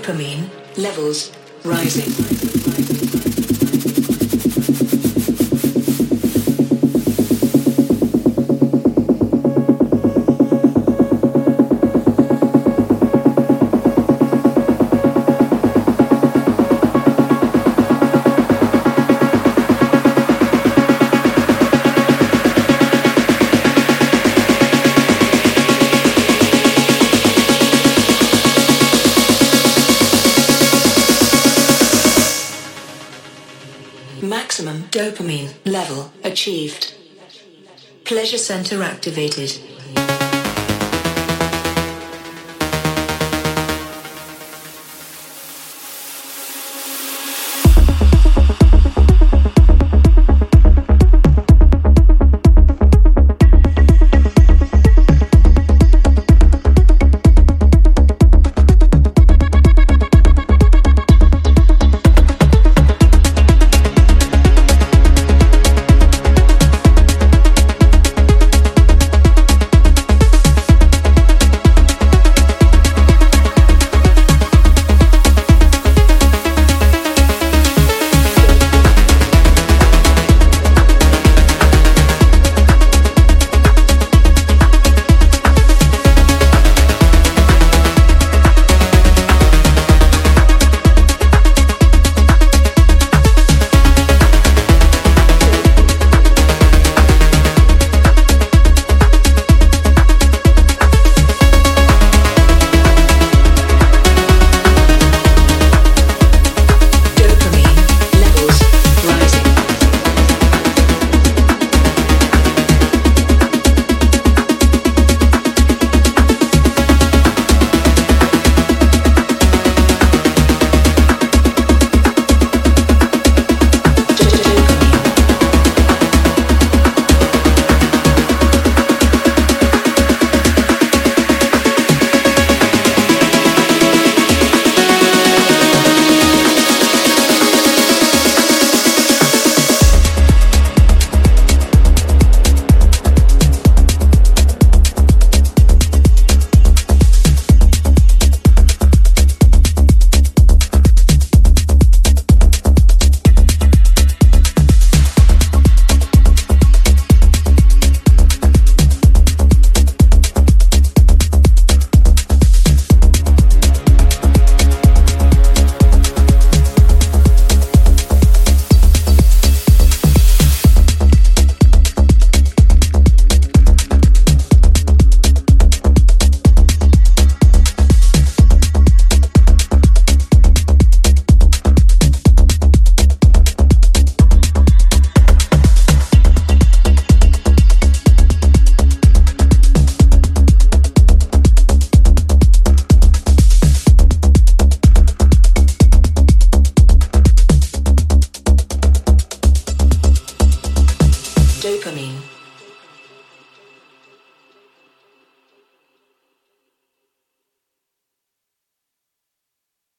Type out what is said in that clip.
Dopamine levels rising. Center activated.